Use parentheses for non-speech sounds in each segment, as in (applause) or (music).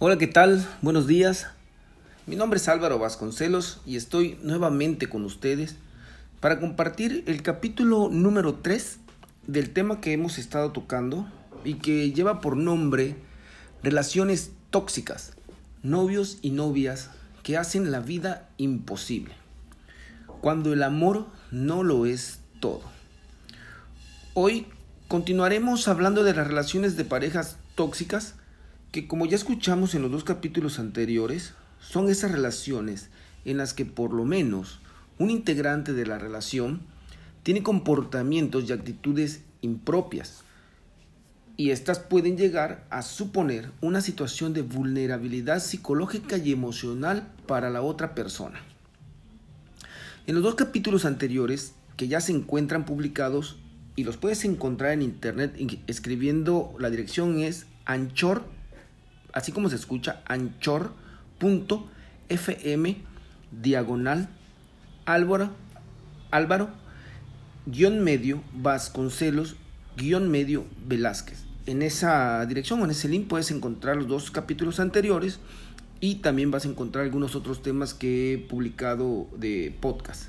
Hola, ¿qué tal? Buenos días. Mi nombre es Álvaro Vasconcelos y estoy nuevamente con ustedes para compartir el capítulo número 3 del tema que hemos estado tocando y que lleva por nombre Relaciones tóxicas, novios y novias que hacen la vida imposible, cuando el amor no lo es todo. Hoy continuaremos hablando de las relaciones de parejas tóxicas que como ya escuchamos en los dos capítulos anteriores, son esas relaciones en las que por lo menos un integrante de la relación tiene comportamientos y actitudes impropias. Y estas pueden llegar a suponer una situación de vulnerabilidad psicológica y emocional para la otra persona. En los dos capítulos anteriores, que ya se encuentran publicados y los puedes encontrar en internet escribiendo la dirección es anchor así como se escucha, anchor.fm diagonal Álvaro, Álvaro guion medio Vasconcelos guion medio Velázquez. En esa dirección o en ese link puedes encontrar los dos capítulos anteriores y también vas a encontrar algunos otros temas que he publicado de podcast.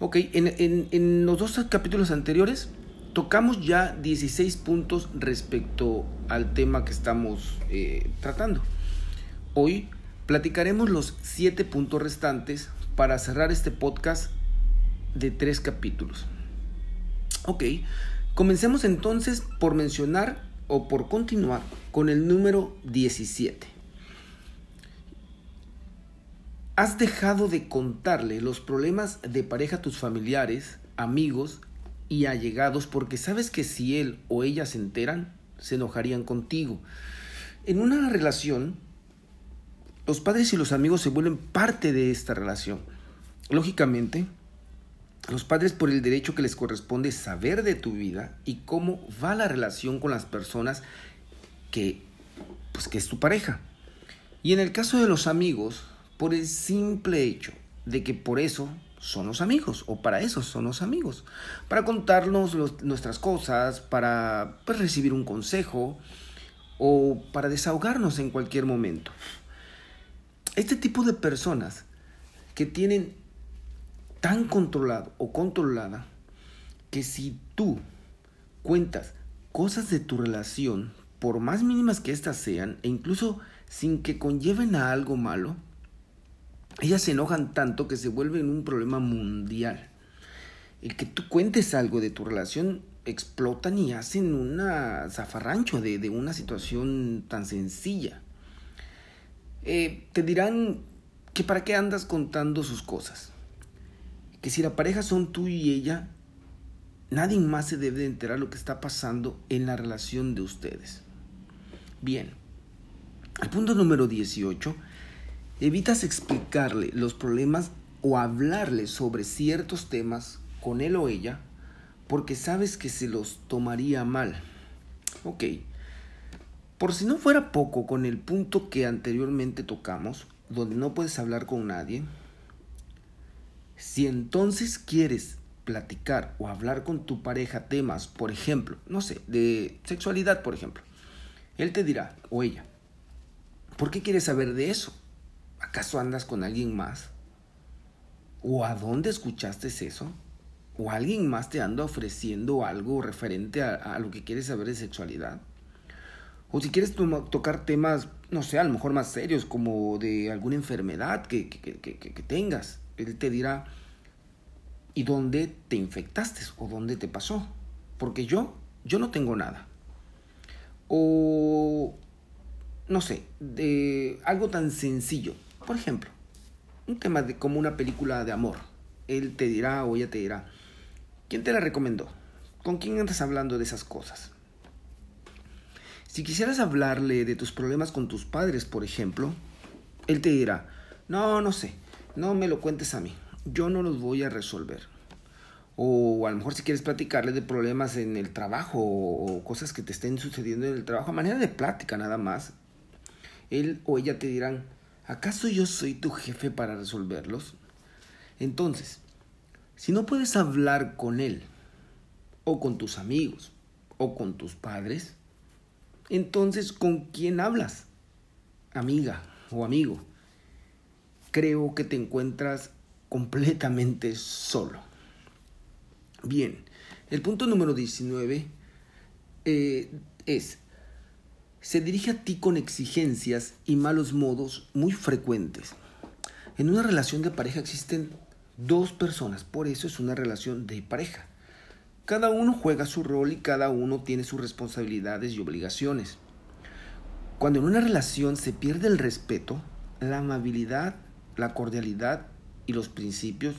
Ok, en, en los dos capítulos anteriores tocamos ya 16 puntos respecto al tema que estamos eh, tratando. Hoy platicaremos los 7 puntos restantes para cerrar este podcast de 3 capítulos. Ok, comencemos entonces por mencionar o por continuar con el número 17. ¿Has dejado de contarle los problemas de pareja a tus familiares, amigos y allegados porque sabes que si él o ella se enteran, se enojarían contigo. En una relación, los padres y los amigos se vuelven parte de esta relación. Lógicamente, los padres por el derecho que les corresponde saber de tu vida y cómo va la relación con las personas que, pues, que es tu pareja. Y en el caso de los amigos, por el simple hecho de que por eso son los amigos, o para eso son los amigos, para contarnos nuestras cosas, para pues, recibir un consejo o para desahogarnos en cualquier momento. Este tipo de personas que tienen tan controlado o controlada que si tú cuentas cosas de tu relación, por más mínimas que éstas sean, e incluso sin que conlleven a algo malo, ellas se enojan tanto que se vuelven un problema mundial. El que tú cuentes algo de tu relación explotan y hacen una zafarrancho de, una situación tan sencilla. Eh, te dirán que para qué andas contando sus cosas. Que si la pareja son tú y ella, nadie más se debe de enterar lo que está pasando en la relación de ustedes. Bien, el punto número 18 Evitas explicarle los problemas o hablarle sobre ciertos temas con él o ella porque sabes que se los tomaría mal. Ok. Por si no fuera poco con el punto que anteriormente tocamos, donde no puedes hablar con nadie, si entonces quieres platicar o hablar con tu pareja temas, por ejemplo, no sé, de sexualidad, por ejemplo, él te dirá, o ella, ¿por qué quieres saber de eso? ¿Acaso andas con alguien más? ¿O a dónde escuchaste eso? ¿O alguien más te anda ofreciendo algo referente a, lo que quieres saber de sexualidad? O si quieres tocar temas, no sé, a lo mejor más serios, como de alguna enfermedad que, que tengas, él te dirá, ¿y dónde te infectaste? ¿O dónde te pasó? Porque yo, yo no tengo nada. O, no sé, de algo tan sencillo. Por ejemplo, un tema de, como una película de amor. Él te dirá o ella te dirá, ¿quién te la recomendó? ¿Con quién andas hablando de esas cosas? Si quisieras hablarle de tus problemas con tus padres, por ejemplo, él te dirá, no, no sé, no me lo cuentes a mí, yo no los voy a resolver. O a lo mejor si quieres platicarle de problemas en el trabajo o cosas que te estén sucediendo en el trabajo, a manera de plática nada más, él o ella te dirán, ¿Acaso yo soy tu jefe para resolverlos? Entonces, si no puedes hablar con él, o con tus amigos, o con tus padres, entonces ¿con quién hablas? amiga o amigo, creo que te encuentras completamente solo. Bien, el punto número 19 eh, es, se dirige a ti con exigencias y malos modos muy frecuentes. En una relación de pareja existen dos personas, por eso es una relación de pareja. Cada uno juega su rol y cada uno tiene sus responsabilidades y obligaciones. Cuando en una relación se pierde el respeto, la amabilidad, la cordialidad y los principios,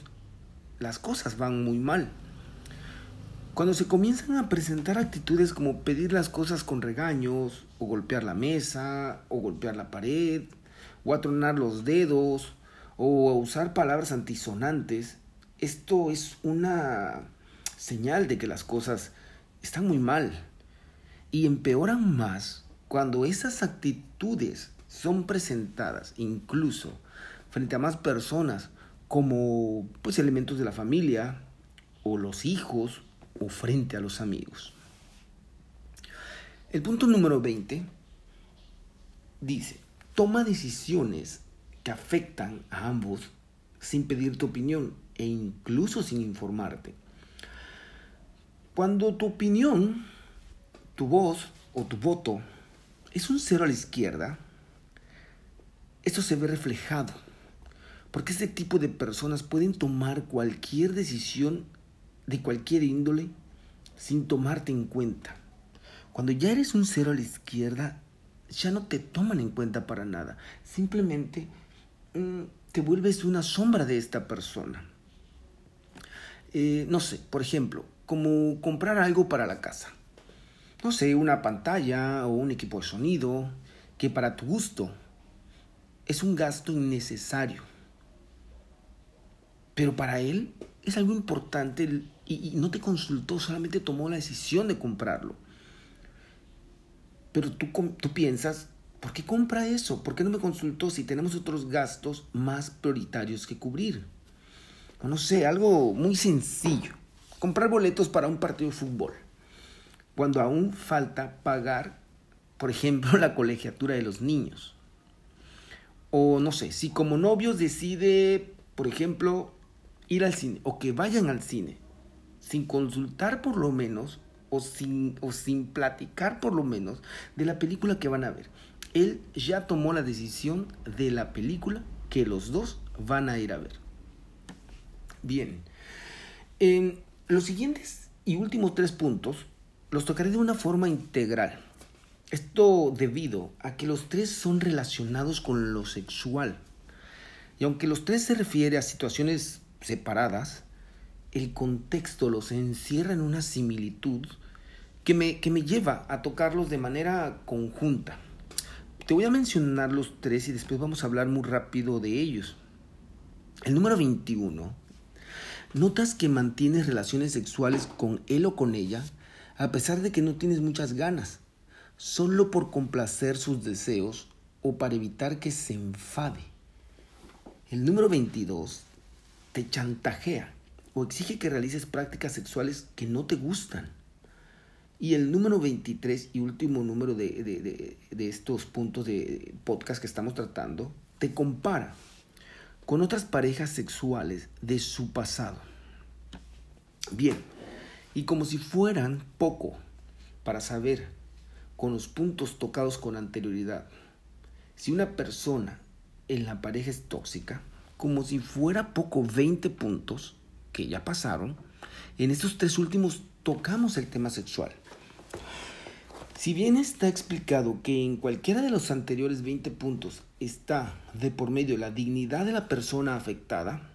las cosas van muy mal. Cuando se comienzan a presentar actitudes como pedir las cosas con regaños, o golpear la mesa, o golpear la pared, o atronar los dedos, o usar palabras antisonantes, esto es una señal de que las cosas están muy mal. Y empeoran más cuando esas actitudes son presentadas incluso frente a más personas como pues elementos de la familia o los hijos o frente a los amigos. El punto número 20 dice, toma decisiones que afectan a ambos sin pedir tu opinión e incluso sin informarte. Cuando tu opinión, tu voz o tu voto es un cero a la izquierda, esto se ve reflejado, porque este tipo de personas pueden tomar cualquier decisión de cualquier índole sin tomarte en cuenta. Cuando ya eres un cero a la izquierda, ya no te toman en cuenta para nada. Simplemente mm, te vuelves una sombra de esta persona. Eh, no sé, por ejemplo, como comprar algo para la casa no sé, una pantalla o un equipo de sonido que para tu gusto es un gasto innecesario. Pero para él es algo importante y, no te consultó, solamente tomó la decisión de comprarlo. Pero tú, tú piensas, ¿por qué compra eso? ¿Por qué no me consultó si tenemos otros gastos más prioritarios que cubrir? No sé, algo muy sencillo. Comprar boletos para un partido de fútbol cuando aún falta pagar, por ejemplo, (laughs) la colegiatura de los niños. O no sé, si como novios decide, por ejemplo, ir al cine o que vayan al cine sin consultar por lo menos o sin, o sin platicar por lo menos de la película que van a ver. Él ya tomó la decisión de la película que los dos van a ir a ver. Bien, en los siguientes y últimos tres puntos los tocaré de una forma integral. Esto debido a que los tres son relacionados con lo sexual. Y aunque los tres se refiere a situaciones separadas, el contexto los encierra en una similitud que me, que me lleva a tocarlos de manera conjunta. Te voy a mencionar los tres y después vamos a hablar muy rápido de ellos. El número 21. Notas que mantienes relaciones sexuales con él o con ella a pesar de que no tienes muchas ganas, solo por complacer sus deseos o para evitar que se enfade. El número 22 te chantajea o exige que realices prácticas sexuales que no te gustan. Y el número 23 y último número de, de, estos puntos de podcast que estamos tratando, te compara con otras parejas sexuales de su pasado. Bien, y como si fueran poco para saber con los puntos tocados con anterioridad si una persona en la pareja es tóxica, como si fuera poco 20 puntos que ya pasaron, en estos tres últimos tocamos el tema sexual. Si bien está explicado que en cualquiera de los anteriores 20 puntos está de por medio la dignidad de la persona afectada,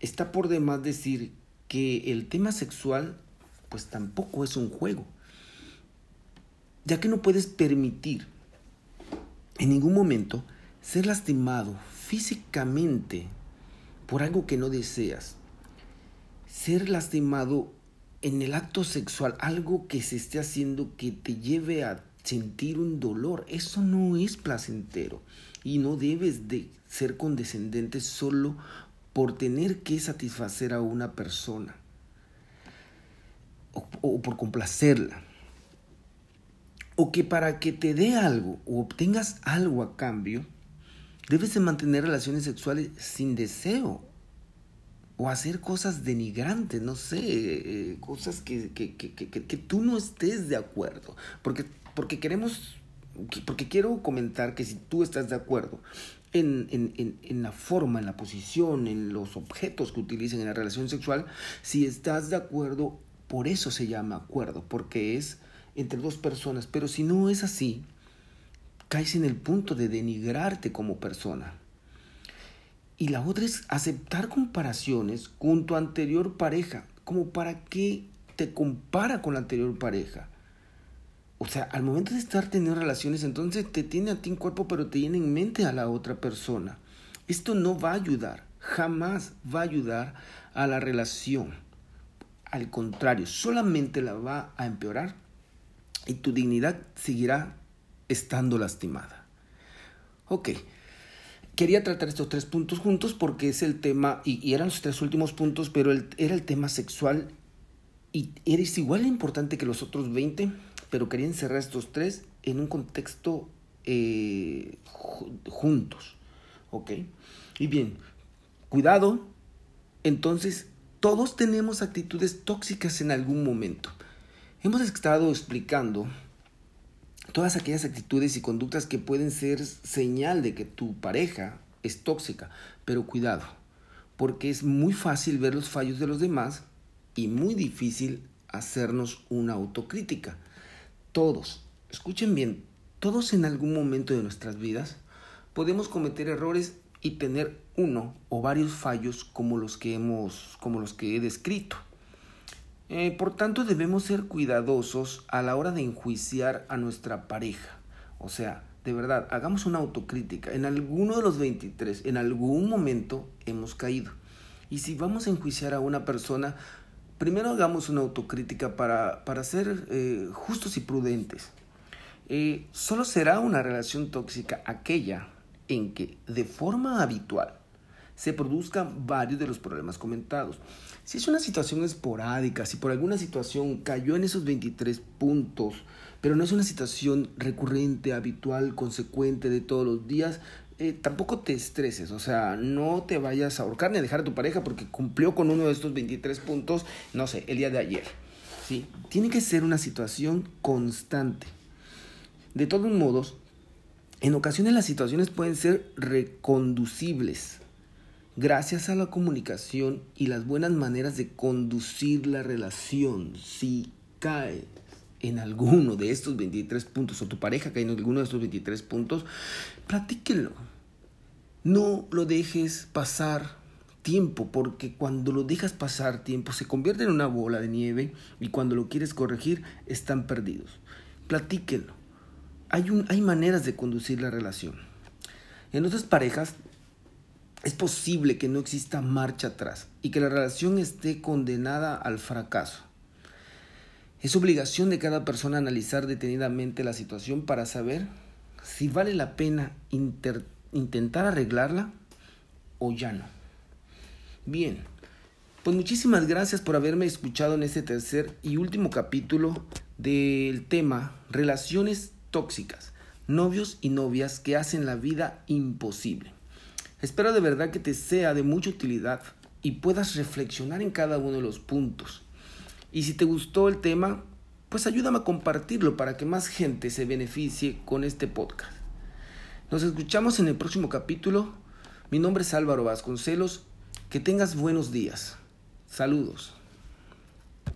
está por demás decir que el tema sexual pues tampoco es un juego. Ya que no puedes permitir en ningún momento ser lastimado físicamente por algo que no deseas. Ser lastimado en el acto sexual, algo que se esté haciendo que te lleve a sentir un dolor, eso no es placentero y no debes de ser condescendente solo por tener que satisfacer a una persona o, por complacerla. o que para que te dé algo o obtengas algo a cambio, debes de mantener relaciones sexuales sin deseo o hacer cosas denigrantes, no sé, eh, cosas que, que, que, que, tú no estés de acuerdo, porque, porque queremos, porque quiero comentar que si tú estás de acuerdo en, en, en, la forma, en la posición, en los objetos que utilicen en la relación sexual, si estás de acuerdo, por eso se llama acuerdo, porque es entre dos personas, pero si no es así, caes en el punto de denigrarte como persona. Y la otra es aceptar comparaciones con tu anterior pareja, como para qué te compara con la anterior pareja. O sea, al momento de estar teniendo relaciones, entonces te tiene a ti en cuerpo, pero te tiene en mente a la otra persona. Esto no va a ayudar, jamás va a ayudar a la relación. Al contrario, solamente la va a empeorar y tu dignidad seguirá estando lastimada. Ok, quería tratar estos tres puntos juntos porque es el tema, y, eran los tres últimos puntos, pero era el tema sexual y eres igual importante que los otros 20, pero quería encerrar estos tres en un contexto eh, juntos. ¿Ok? Y bien, cuidado, entonces todos tenemos actitudes tóxicas en algún momento. Hemos estado explicando todas aquellas actitudes y conductas que pueden ser señal de que tu pareja es tóxica. Pero cuidado, porque es muy fácil ver los fallos de los demás y muy difícil hacernos una autocrítica. Todos, escuchen bien, todos en algún momento de nuestras vidas podemos cometer errores y tener uno o varios fallos como los que hemos como los que he descrito. Eh, por tanto, debemos ser cuidadosos a la hora de enjuiciar a nuestra pareja. O sea, de verdad, hagamos una autocrítica. En alguno de los 23, en algún momento hemos caído. Y si vamos a enjuiciar a una persona, primero hagamos una autocrítica para, para ser eh, justos y prudentes. Eh, solo será una relación tóxica aquella en que de forma habitual se produzcan varios de los problemas comentados. Si es una situación esporádica, si por alguna situación cayó en esos 23 puntos, pero no es una situación recurrente, habitual, consecuente de todos los días, eh, tampoco te estreses, o sea, no te vayas a ahorcar ni a dejar a tu pareja porque cumplió con uno de estos 23 puntos, no sé, el día de ayer. ¿sí? Tiene que ser una situación constante. De todos modos, en ocasiones las situaciones pueden ser reconducibles gracias a la comunicación y las buenas maneras de conducir la relación, si cae en alguno de estos 23 puntos o tu pareja cae en alguno de estos 23 puntos, platíquenlo. No lo dejes pasar tiempo, porque cuando lo dejas pasar tiempo se convierte en una bola de nieve y cuando lo quieres corregir están perdidos. Platíquenlo. Hay, un, hay maneras de conducir la relación. En otras parejas es posible que no exista marcha atrás y que la relación esté condenada al fracaso. Es obligación de cada persona analizar detenidamente la situación para saber si vale la pena intentar arreglarla o ya no. Bien, pues muchísimas gracias por haberme escuchado en este tercer y último capítulo del tema Relaciones tóxicas, novios y novias que hacen la vida imposible. Espero de verdad que te sea de mucha utilidad y puedas reflexionar en cada uno de los puntos. Y si te gustó el tema, pues ayúdame a compartirlo para que más gente se beneficie con este podcast. Nos escuchamos en el próximo capítulo. Mi nombre es Álvaro Vasconcelos. Que tengas buenos días. Saludos.